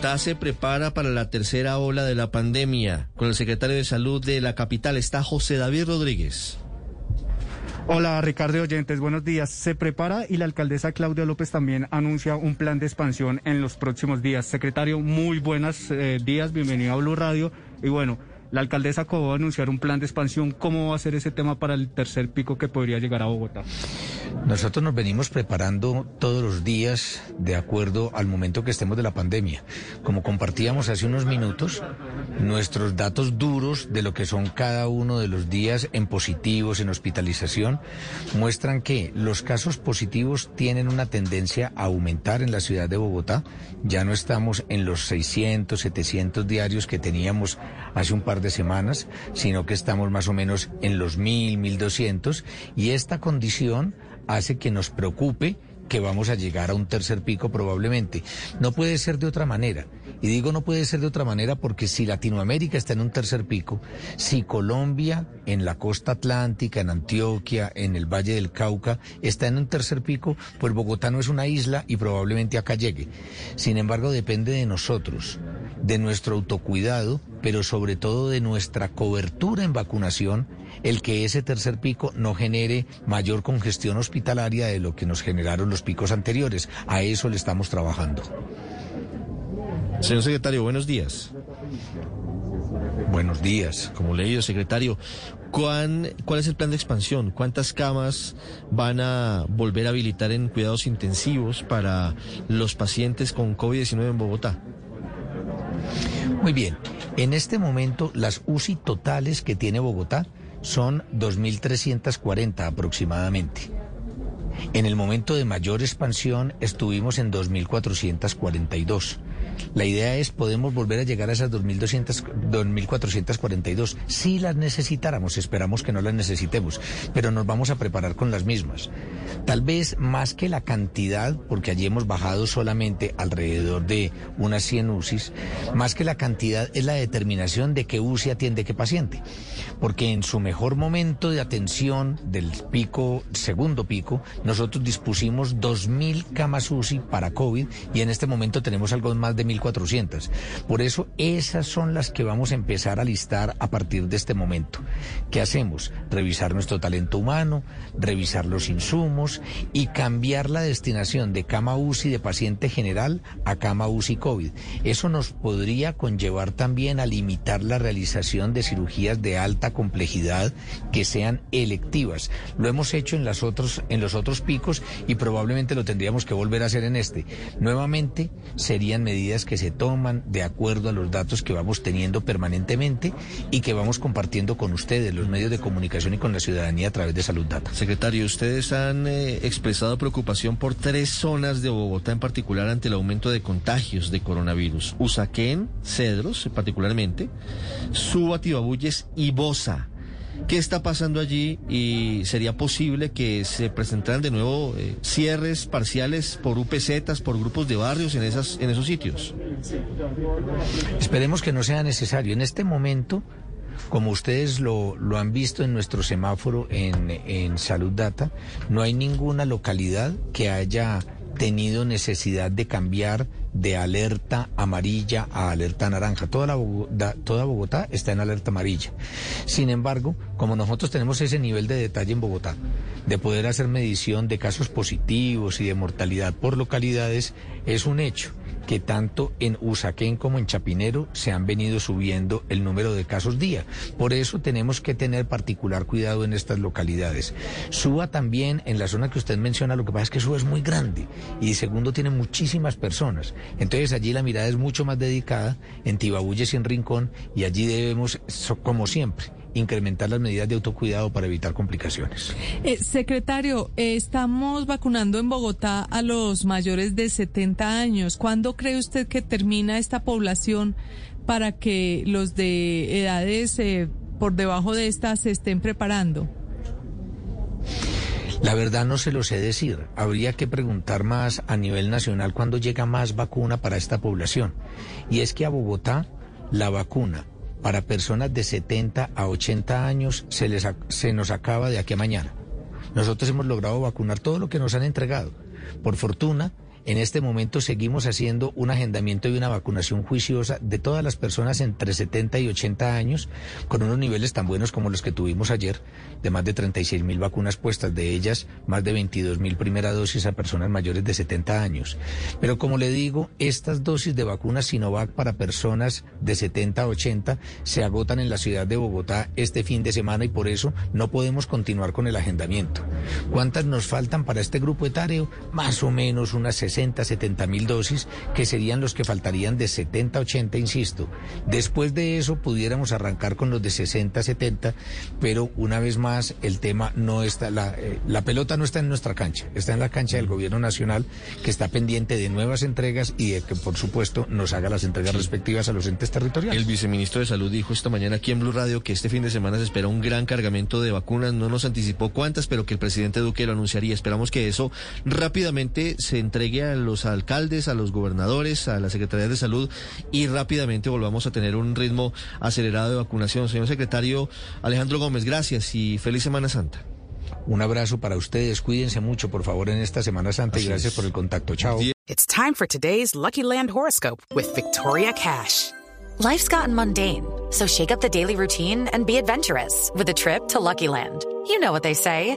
Bogotá se prepara para la tercera ola de la pandemia. Con el secretario de Salud de la capital está José David Rodríguez. Hola Ricardo Oyentes, buenos días. Se prepara y la alcaldesa Claudia López también anuncia un plan de expansión en los próximos días. Secretario, muy buenos eh, días, bienvenido a Blue Radio. Y bueno, la alcaldesa acabó de anunciar un plan de expansión. ¿Cómo va a ser ese tema para el tercer pico que podría llegar a Bogotá? Nosotros nos venimos preparando todos los días de acuerdo al momento que estemos de la pandemia. Como compartíamos hace unos minutos, nuestros datos duros de lo que son cada uno de los días en positivos, en hospitalización, muestran que los casos positivos tienen una tendencia a aumentar en la ciudad de Bogotá. Ya no estamos en los 600, 700 diarios que teníamos hace un par de semanas, sino que estamos más o menos en los 1000, 1200 y esta condición hace que nos preocupe que vamos a llegar a un tercer pico probablemente. No puede ser de otra manera. Y digo no puede ser de otra manera porque si Latinoamérica está en un tercer pico, si Colombia en la costa atlántica, en Antioquia, en el Valle del Cauca, está en un tercer pico, pues Bogotá no es una isla y probablemente acá llegue. Sin embargo, depende de nosotros, de nuestro autocuidado, pero sobre todo de nuestra cobertura en vacunación el que ese tercer pico no genere mayor congestión hospitalaria de lo que nos generaron los picos anteriores. A eso le estamos trabajando. Señor secretario, buenos días. Buenos días. Como leído, secretario, ¿cuál, ¿cuál es el plan de expansión? ¿Cuántas camas van a volver a habilitar en cuidados intensivos para los pacientes con COVID-19 en Bogotá? Muy bien. En este momento, las UCI totales que tiene Bogotá son 2.340 aproximadamente. En el momento de mayor expansión estuvimos en 2.442. La idea es, podemos volver a llegar a esas 2.442 si las necesitáramos, esperamos que no las necesitemos, pero nos vamos a preparar con las mismas. Tal vez más que la cantidad, porque allí hemos bajado solamente alrededor de unas 100 UCIs, más que la cantidad es la determinación de qué UCI atiende qué paciente, porque en su mejor momento de atención del pico, segundo pico, nosotros dispusimos 2.000 camas UCI para COVID y en este momento tenemos algo más de 1.400. Por eso esas son las que vamos a empezar a listar a partir de este momento. ¿Qué hacemos? Revisar nuestro talento humano, revisar los insumos y cambiar la destinación de cama UCI de paciente general a cama UCI COVID. Eso nos podría conllevar también a limitar la realización de cirugías de alta complejidad que sean electivas. Lo hemos hecho en, las otros, en los otros picos y probablemente lo tendríamos que volver a hacer en este. Nuevamente serían medidas que se toman de acuerdo a los datos que vamos teniendo permanentemente y que vamos compartiendo con ustedes, los medios de comunicación y con la ciudadanía a través de Salud Data. Secretario, ustedes han eh, expresado preocupación por tres zonas de Bogotá en particular ante el aumento de contagios de coronavirus. Usaquén, Cedros particularmente, Suba, Tibabuyes y Bosa. ¿Qué está pasando allí y sería posible que se presentaran de nuevo eh, cierres parciales por UPZ, por grupos de barrios en, esas, en esos sitios? Esperemos que no sea necesario. En este momento, como ustedes lo, lo han visto en nuestro semáforo en, en Salud Data, no hay ninguna localidad que haya tenido necesidad de cambiar de alerta amarilla a alerta naranja. Toda, la toda Bogotá está en alerta amarilla. Sin embargo, como nosotros tenemos ese nivel de detalle en Bogotá, de poder hacer medición de casos positivos y de mortalidad por localidades, es un hecho que tanto en Usaquén como en Chapinero se han venido subiendo el número de casos día. Por eso tenemos que tener particular cuidado en estas localidades. Suba también en la zona que usted menciona, lo que pasa es que Suba es muy grande y segundo tiene muchísimas personas. Entonces allí la mirada es mucho más dedicada en Tibabuyes y en Rincón y allí debemos, como siempre, incrementar las medidas de autocuidado para evitar complicaciones. Eh, secretario, eh, estamos vacunando en Bogotá a los mayores de 70 años. ¿Cuándo cree usted que termina esta población para que los de edades eh, por debajo de estas se estén preparando? La verdad no se lo sé decir. Habría que preguntar más a nivel nacional cuándo llega más vacuna para esta población. Y es que a Bogotá la vacuna para personas de 70 a 80 años se, les, se nos acaba de aquí a mañana. Nosotros hemos logrado vacunar todo lo que nos han entregado. Por fortuna, en este momento seguimos haciendo un agendamiento y una vacunación juiciosa de todas las personas entre 70 y 80 años con unos niveles tan buenos como los que tuvimos ayer, de más de 36 mil vacunas puestas, de ellas más de 22 mil primera dosis a personas mayores de 70 años. Pero como le digo, estas dosis de vacunas Sinovac para personas de 70 a 80 se agotan en la ciudad de Bogotá este fin de semana y por eso no podemos continuar con el agendamiento. ¿Cuántas nos faltan para este grupo etario? Más o menos unas 60, 70 mil dosis, que serían los que faltarían de 70 a 80, insisto. Después de eso pudiéramos arrancar con los de 60, 70, pero una vez más el tema no está, la, eh, la pelota no está en nuestra cancha, está en la cancha del gobierno nacional que está pendiente de nuevas entregas y de que por supuesto nos haga las entregas respectivas a los entes territoriales. El viceministro de Salud dijo esta mañana aquí en Blue Radio que este fin de semana se espera un gran cargamento de vacunas, no nos anticipó cuántas, pero que el presidente Duque lo anunciaría. Esperamos que eso rápidamente se entregue a los alcaldes, a los gobernadores, a la Secretaría de Salud y rápidamente volvamos a tener un ritmo acelerado de vacunación. Señor secretario Alejandro Gómez, gracias y feliz Semana Santa. Un abrazo para ustedes, cuídense mucho por favor en esta Semana Santa y gracias por el contacto. Chao. It's time for today's Lucky Land horoscope with Victoria Cash. Life's gotten mundane, so shake up the daily routine and be adventurous with a trip to Lucky Land. You know what they say.